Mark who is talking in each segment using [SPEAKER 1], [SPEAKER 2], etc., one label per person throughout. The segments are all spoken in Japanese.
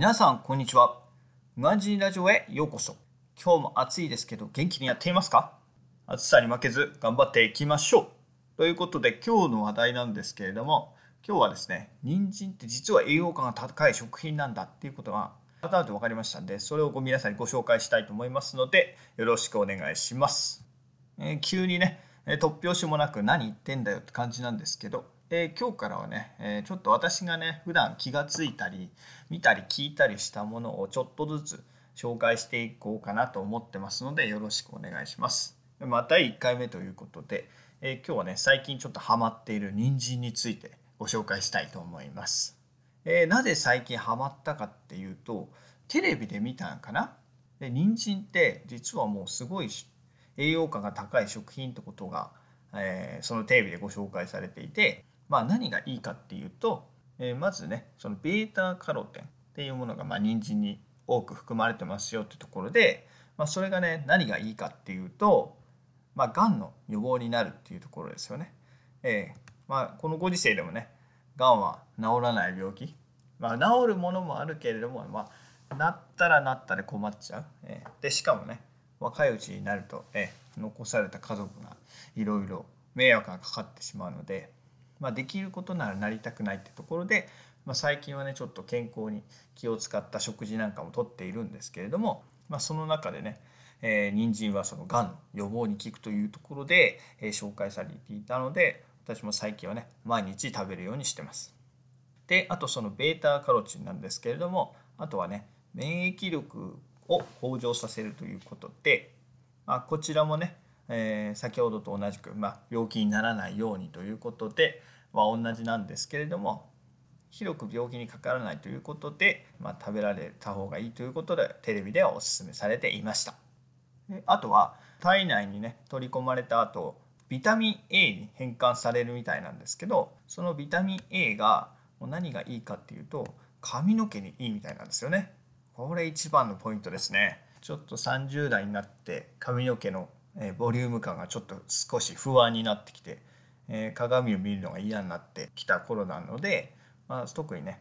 [SPEAKER 1] 皆さんこんにちは。うがじラジオへようこそ。今日も暑いですけど元気にやっていますか？暑さに負けず頑張っていきましょう。ということで今日の話題なんですけれども今日はですね人参って実は栄養価が高い食品なんだっていうことが改めて分かりましたんでそれをご皆さんにご紹介したいと思いますのでよろしくお願いします、えー、急にね突拍子もなく何言ってんだよって感じなんですけどえー、今日からはね、えー、ちょっと私がね普段気がついたり見たり聞いたりしたものをちょっとずつ紹介していこうかなと思ってますのでよろしくお願いします。また1回目ということで、えー、今日はね最近ちょっとハマっている人参についてご紹介したいと思います。え、なぜ最近ハマったかっていうとテレビで見たんかな？で人参って実はもうすごい栄養価が高い食品ってことが、え、そのテレビでご紹介されていてまあ、何がいいかっていうと、えー、まずねその β カロテンっていうものがまあ人参に多く含まれてますよってところで、まあ、それがね何がいいかっていうと、まあ、がんの予防になるっていうところですよね。えーまあ、このご時世でもねがんは治らない病気、まあ、治るものもあるけれども、まあ、なったらなったで困っちゃう。えー、でしかもね若いうちになると、えー、残された家族がいろいろ迷惑がかかってしまうのでまあ、できることならなりたくないってところで、まあ、最近はねちょっと健康に気を使った食事なんかもとっているんですけれども、まあ、その中でね、えー、人参はそのがん予防に効くというところで、えー、紹介されていたので私も最近はね毎日食べるようにしてます。であとその β カロチンなんですけれどもあとはね免疫力を向上させるということで、まあ、こちらもねえー、先ほどと同じく、まあ、病気にならないようにということでは同じなんですけれども広く病気にかからないということで、まあ、食べられた方がいいということでテレビではお勧めされていました。であとは体内にね取り込まれた後ビタミン A に変換されるみたいなんですけどそのビタミン A が何がいいかっていうと髪の毛にいいみたいなんですよね。これ一番のポイントですね。ちょっと30代になって髪の毛のえボリューム感がちょっと少し不安になってきて、え鏡を見るのが嫌になってきた頃なので、まあ、特にね、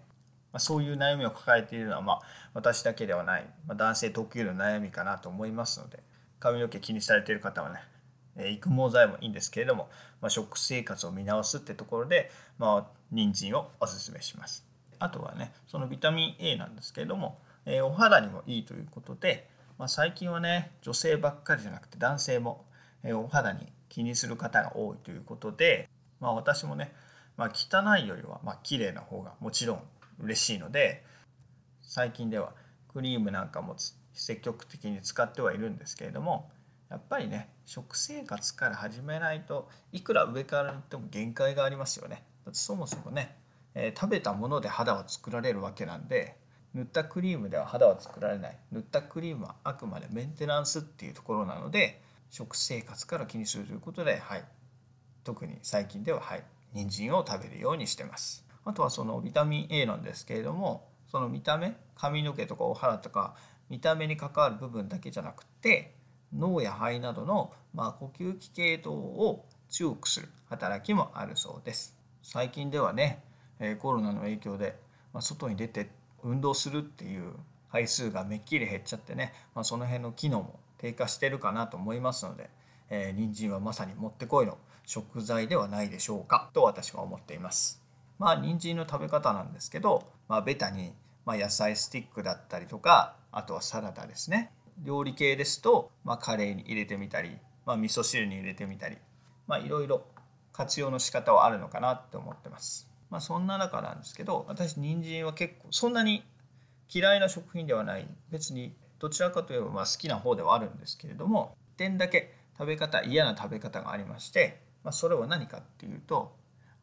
[SPEAKER 1] ま、そういう悩みを抱えているのは、まあ、私だけではない、ま、男性特有の悩みかなと思いますので髪の毛気にされている方はね、え育毛剤もいいんですけれども、まあ、食生活を見直すってところで、まあ、人参をおすすめします。あとはねそのビタミン A なんですけれども、えー、お肌にもいいということで、まあ、最近はね女性ばっかりじゃなくて男性も、えお肌に気にする方が多いということで、まあ、私もね、まあ、汚いよりはまあ綺麗な方がもちろん嬉しいので最近ではクリームなんかも積極的に使ってはいるんですけれどもやっぱりね食生活から始めないといくら上から言っても限界がありますよね。だってそもそもね、えー、食べたもので肌は作られるわけなんで塗ったクリームでは肌は作られない。塗ったクリームはあくまでメンテナンスっていうところなので食生活から気にするということで、はい、特に最近では、はい、人参を食べるようにしてます。あとはそのビタミン A なんですけれどもその見た目髪の毛とかお肌とか見た目に関わる部分だけじゃなくて脳や肺などの、まあ、呼吸器系統を強くする働きもあるそうです。最近ではねコロナの影響でま外に出て運動するっていう回数がめっきり減っちゃってね、まあ、その辺の機能も低下してるかなと思いますので、えー、人参はまさにもってこいの食材ではないでしょうかと私は思っています。まあ人参の食べ方なんですけど、まあ、ベタに、まあ、野菜スティックだったりとかあとはサラダですね料理系ですと、まあ、カレーに入れてみたり、まあ、味噌汁に入れてみたり、ま、いろいろ活用の仕方はあるのかなって思ってます。まあ、そんな中なんですけど私人参は結構そんなに嫌いな食品ではない。別にどちらかといえばまあ好きな方ではあるんですけれども点だけ食べ方嫌な食べ方がありまして、まあ、それは何かっていうと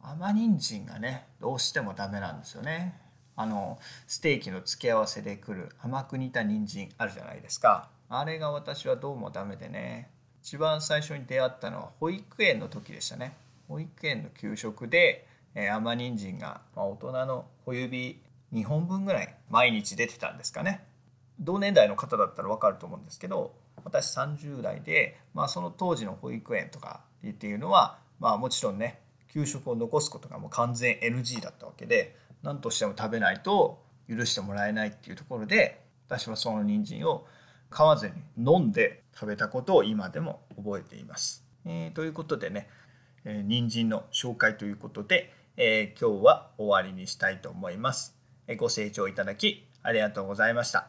[SPEAKER 1] 甘人参がねどうしてもダメなんですよね。あのステーキの付け合わせでくる甘く煮た人参あるじゃないですか。あれが私はどうもダメでね。一番最初に出会ったのは保育園の時でしたね。保育園の給食でえー、甘人参が、まあ、大人の小指2本分ぐらい毎日出てたんですかね同年代の方だったら分かると思うんですけど私30代で、まあ、その当時の保育園とかっていうのは、まあ、もちろんね給食を残すことがもう完全 NG だったわけで何としても食べないと許してもらえないっていうところで私はその人参を買わずに飲んで食べたことを今でも覚えています。えー、ということでね、えー、人参の紹介ということで、え、今日は終わりにしたいと思います。ご清聴いただきありがとうございました。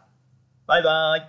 [SPEAKER 1] バイバイ。